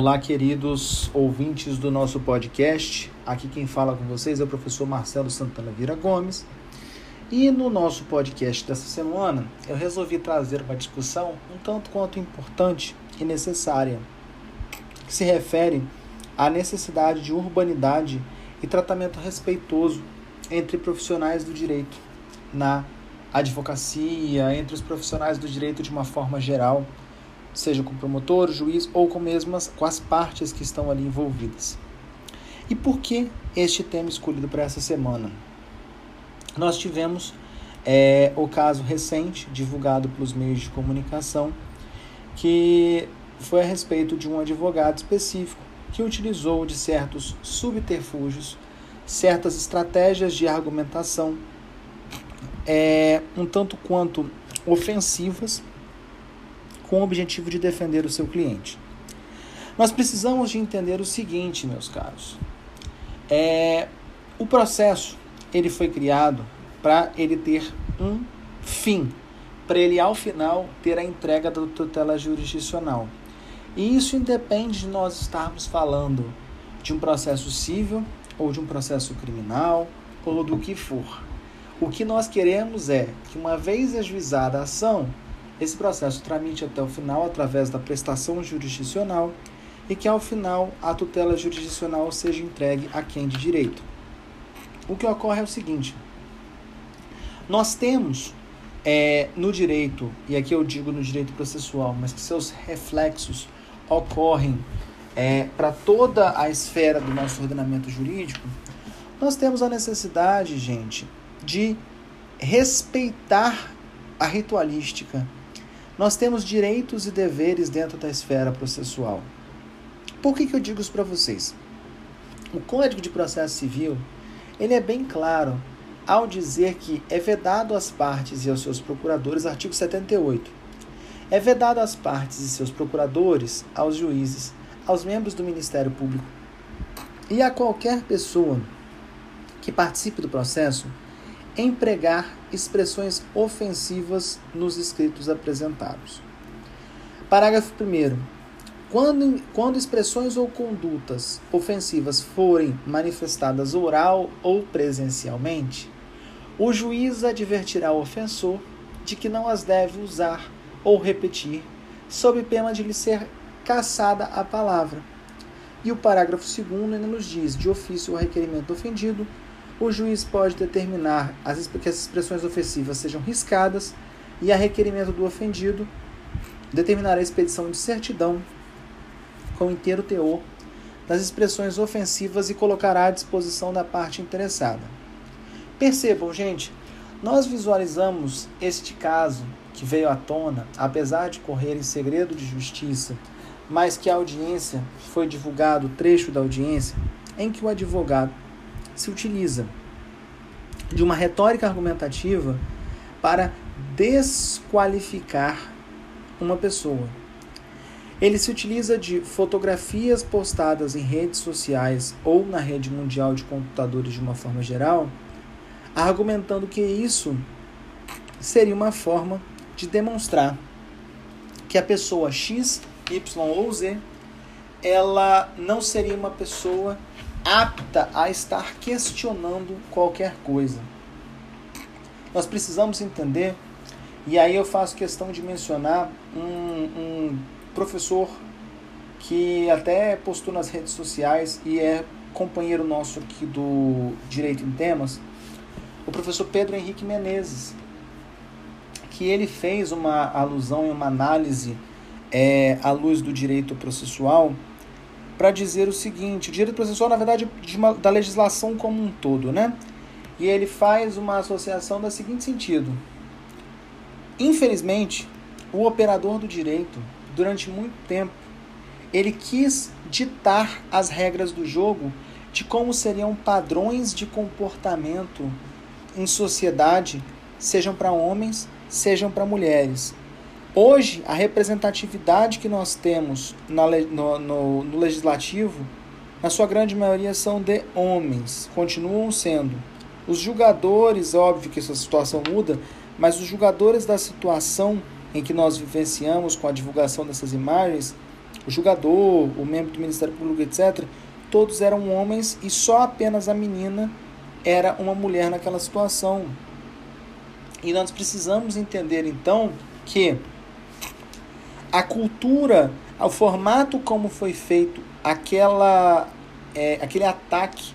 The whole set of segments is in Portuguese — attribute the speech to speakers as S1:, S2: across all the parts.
S1: Olá, queridos ouvintes do nosso podcast. Aqui quem fala com vocês é o professor Marcelo Santana Vira Gomes. E no nosso podcast dessa semana, eu resolvi trazer uma discussão um tanto quanto importante e necessária, que se refere à necessidade de urbanidade e tratamento respeitoso entre profissionais do direito na advocacia, entre os profissionais do direito de uma forma geral seja com o promotor, o juiz ou com, mesmas, com as partes que estão ali envolvidas. E por que este tema escolhido para essa semana? Nós tivemos é, o caso recente, divulgado pelos meios de comunicação, que foi a respeito de um advogado específico que utilizou de certos subterfúgios, certas estratégias de argumentação, é, um tanto quanto ofensivas com o objetivo de defender o seu cliente. Nós precisamos de entender o seguinte, meus caros. É, o processo ele foi criado para ele ter um fim, para ele ao final ter a entrega da tutela jurisdicional. E isso independe de nós estarmos falando de um processo civil ou de um processo criminal ou do que for. O que nós queremos é que uma vez ajuizada a ação, esse processo tramite até o final através da prestação jurisdicional e que ao final a tutela jurisdicional seja entregue a quem de direito. O que ocorre é o seguinte: nós temos é, no direito, e aqui eu digo no direito processual, mas que seus reflexos ocorrem é, para toda a esfera do nosso ordenamento jurídico, nós temos a necessidade, gente, de respeitar a ritualística nós temos direitos e deveres dentro da esfera processual. Por que, que eu digo isso para vocês? O Código de Processo Civil ele é bem claro ao dizer que é vedado às partes e aos seus procuradores, artigo 78. É vedado às partes e seus procuradores, aos juízes, aos membros do Ministério Público e a qualquer pessoa que participe do processo empregar expressões ofensivas nos escritos apresentados. Parágrafo 1. Quando, quando expressões ou condutas ofensivas forem manifestadas oral ou presencialmente, o juiz advertirá o ofensor de que não as deve usar ou repetir, sob pena de lhe ser caçada a palavra. E o parágrafo 2 ainda nos diz: de ofício ou requerimento ofendido, o juiz pode determinar as, que as expressões ofensivas sejam riscadas e, a requerimento do ofendido, determinar a expedição de certidão com inteiro teor das expressões ofensivas e colocará à disposição da parte interessada. Percebam, gente, nós visualizamos este caso que veio à tona, apesar de correr em segredo de justiça, mas que a audiência foi divulgado o trecho da audiência em que o advogado se utiliza de uma retórica argumentativa para desqualificar uma pessoa. Ele se utiliza de fotografias postadas em redes sociais ou na rede mundial de computadores de uma forma geral, argumentando que isso seria uma forma de demonstrar que a pessoa X, Y ou Z ela não seria uma pessoa apta a estar questionando qualquer coisa. Nós precisamos entender, e aí eu faço questão de mencionar um, um professor que até postou nas redes sociais e é companheiro nosso aqui do Direito em Temas, o professor Pedro Henrique Menezes, que ele fez uma alusão e uma análise é, à luz do direito processual para dizer o seguinte: o direito processual, na verdade, de uma, da legislação como um todo, né? E ele faz uma associação do seguinte sentido: infelizmente, o operador do direito, durante muito tempo, ele quis ditar as regras do jogo de como seriam padrões de comportamento em sociedade, sejam para homens, sejam para mulheres. Hoje, a representatividade que nós temos na, no, no, no legislativo, na sua grande maioria, são de homens, continuam sendo. Os julgadores, óbvio que essa situação muda, mas os julgadores da situação em que nós vivenciamos com a divulgação dessas imagens o julgador, o membro do Ministério Público, etc., todos eram homens e só apenas a menina era uma mulher naquela situação. E nós precisamos entender então que a cultura, o formato como foi feito aquela, é, aquele ataque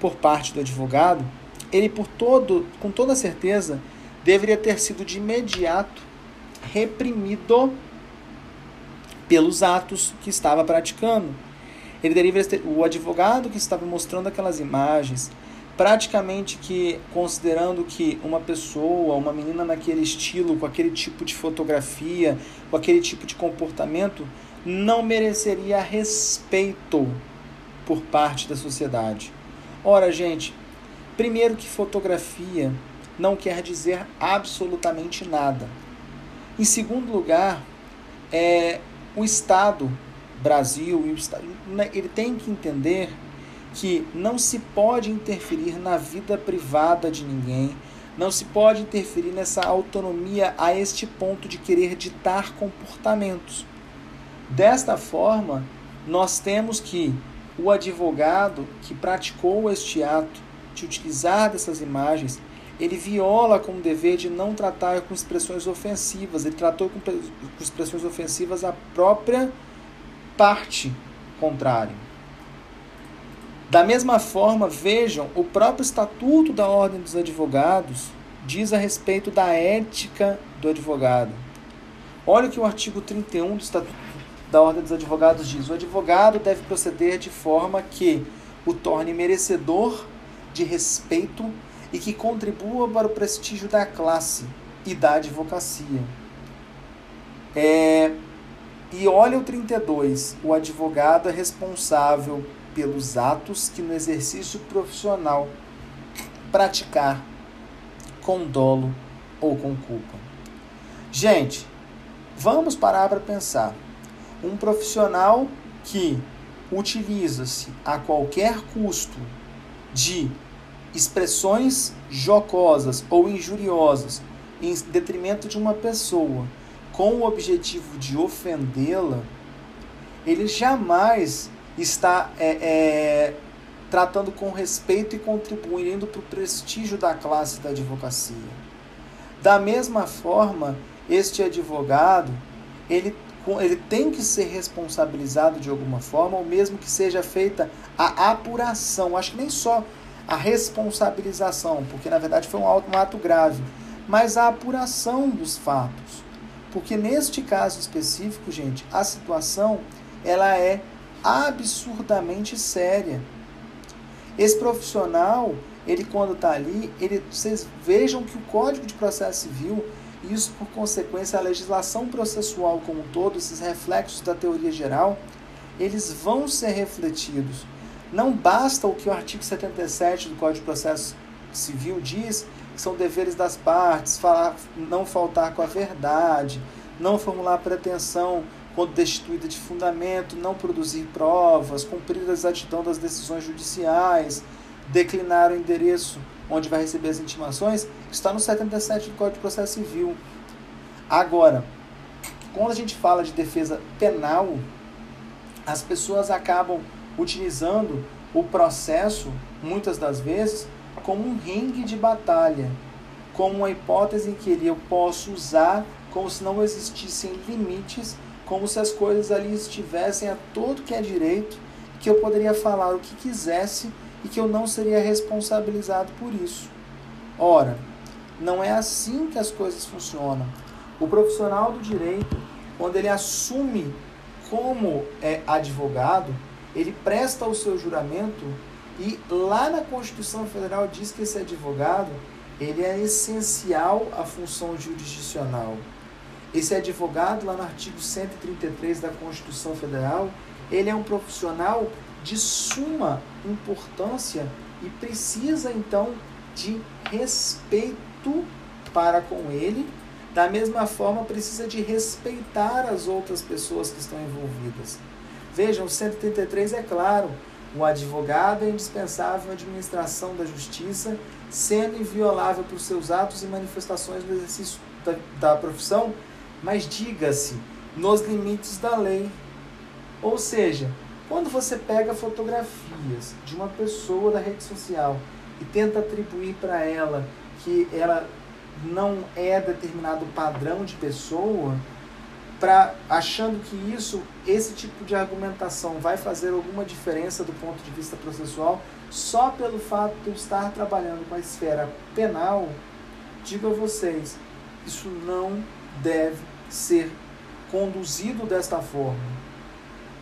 S1: por parte do advogado, ele por todo, com toda certeza, deveria ter sido de imediato reprimido pelos atos que estava praticando. Ele deveria ter, o advogado que estava mostrando aquelas imagens, praticamente que considerando que uma pessoa, uma menina naquele estilo, com aquele tipo de fotografia, com aquele tipo de comportamento, não mereceria respeito por parte da sociedade. Ora, gente, primeiro que fotografia não quer dizer absolutamente nada. Em segundo lugar, é, o Estado, Brasil, né, ele tem que entender que não se pode interferir na vida privada de ninguém, não se pode interferir nessa autonomia a este ponto de querer ditar comportamentos. Desta forma, nós temos que o advogado que praticou este ato de utilizar dessas imagens, ele viola com o dever de não tratar com expressões ofensivas, ele tratou com, expressões ofensivas a própria parte contrária. Da mesma forma, vejam, o próprio Estatuto da Ordem dos Advogados diz a respeito da ética do advogado. Olha o que o artigo 31 do Estatuto da Ordem dos Advogados diz: o advogado deve proceder de forma que o torne merecedor de respeito e que contribua para o prestígio da classe e da advocacia. É, e olha o 32: o advogado é responsável pelos atos que no exercício profissional praticar com dolo ou com culpa. Gente, vamos parar para pensar. Um profissional que utiliza-se a qualquer custo de expressões jocosas ou injuriosas em detrimento de uma pessoa com o objetivo de ofendê-la, ele jamais está é, é, tratando com respeito e contribuindo para o prestígio da classe da advocacia. Da mesma forma, este advogado, ele, ele tem que ser responsabilizado de alguma forma, ou mesmo que seja feita a apuração. Acho que nem só a responsabilização, porque na verdade foi um ato grave, mas a apuração dos fatos. Porque neste caso específico, gente, a situação ela é absurdamente séria. Esse profissional, ele quando está ali, ele, vocês vejam que o Código de Processo Civil, isso por consequência a legislação processual como um todo, esses reflexos da teoria geral, eles vão ser refletidos. Não basta o que o artigo 77 do Código de Processo Civil diz, que são deveres das partes, falar, não faltar com a verdade, não formular pretensão quando destituída de fundamento, não produzir provas, cumprir a exatidão das decisões judiciais, declinar o endereço onde vai receber as intimações, está no 77 do Código de Processo Civil. Agora, quando a gente fala de defesa penal, as pessoas acabam utilizando o processo, muitas das vezes, como um ringue de batalha, como uma hipótese em que eu posso usar como se não existissem limites como se as coisas ali estivessem a todo que é direito, que eu poderia falar o que quisesse e que eu não seria responsabilizado por isso. Ora, não é assim que as coisas funcionam. O profissional do direito, quando ele assume como é advogado, ele presta o seu juramento e lá na Constituição Federal diz que esse advogado ele é essencial à função jurisdicional. Esse advogado, lá no artigo 133 da Constituição Federal, ele é um profissional de suma importância e precisa então de respeito para com ele, da mesma forma precisa de respeitar as outras pessoas que estão envolvidas. Vejam, o 133 é claro, o advogado é indispensável à administração da justiça, sendo inviolável por seus atos e manifestações no exercício da, da profissão mas diga-se, nos limites da lei. Ou seja, quando você pega fotografias de uma pessoa da rede social e tenta atribuir para ela que ela não é determinado padrão de pessoa, para achando que isso, esse tipo de argumentação vai fazer alguma diferença do ponto de vista processual, só pelo fato de eu estar trabalhando com a esfera penal, digo a vocês, isso não deve ser conduzido desta forma.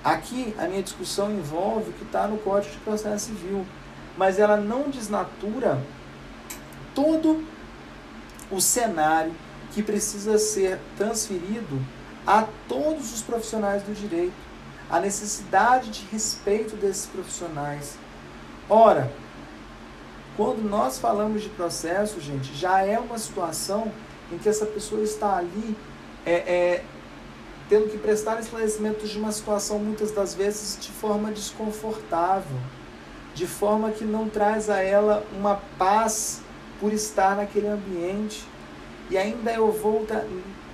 S1: Aqui a minha discussão envolve o que está no Código de Processo Civil, mas ela não desnatura todo o cenário que precisa ser transferido a todos os profissionais do direito, a necessidade de respeito desses profissionais. Ora, quando nós falamos de processo, gente, já é uma situação em que essa pessoa está ali é, é, tendo que prestar esclarecimentos de uma situação muitas das vezes de forma desconfortável, de forma que não traz a ela uma paz por estar naquele ambiente. E ainda eu vou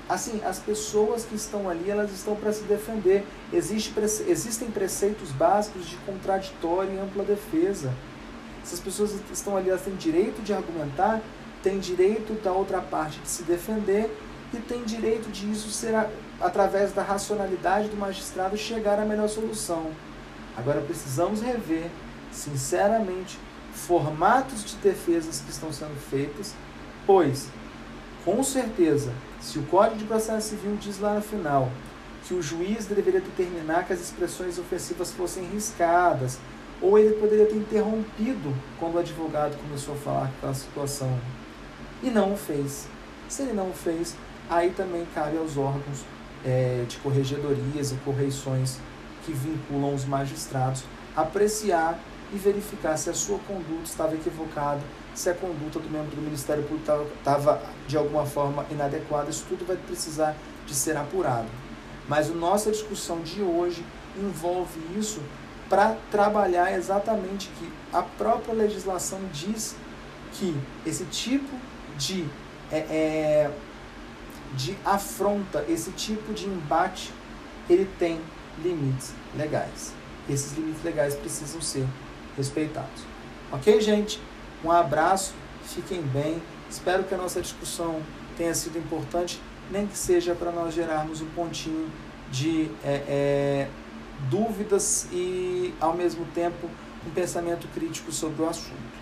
S1: assim, as pessoas que estão ali, elas estão para se defender. Existe, existem preceitos básicos de contraditório e ampla defesa. Essas pessoas estão ali, elas têm direito de argumentar, têm direito da outra parte de se defender e tem direito de isso ser, através da racionalidade do magistrado, chegar à melhor solução. Agora precisamos rever, sinceramente, formatos de defesas que estão sendo feitos, pois, com certeza, se o Código de Processo Civil diz lá no final que o juiz deveria determinar que as expressões ofensivas fossem riscadas, ou ele poderia ter interrompido quando o advogado começou a falar aquela situação e não o fez. Se ele não o fez, aí também cabe aos órgãos é, de corregedorias e correições que vinculam os magistrados apreciar e verificar se a sua conduta estava equivocada, se a conduta do membro do Ministério Público estava de alguma forma inadequada. Isso tudo vai precisar de ser apurado. Mas a nossa discussão de hoje envolve isso para trabalhar exatamente que a própria legislação diz que esse tipo de é, é, de afronta, esse tipo de embate, ele tem limites legais. Esses limites legais precisam ser respeitados. Ok, gente? Um abraço, fiquem bem. Espero que a nossa discussão tenha sido importante, nem que seja para nós gerarmos um pontinho de é, é, dúvidas e, ao mesmo tempo, um pensamento crítico sobre o assunto.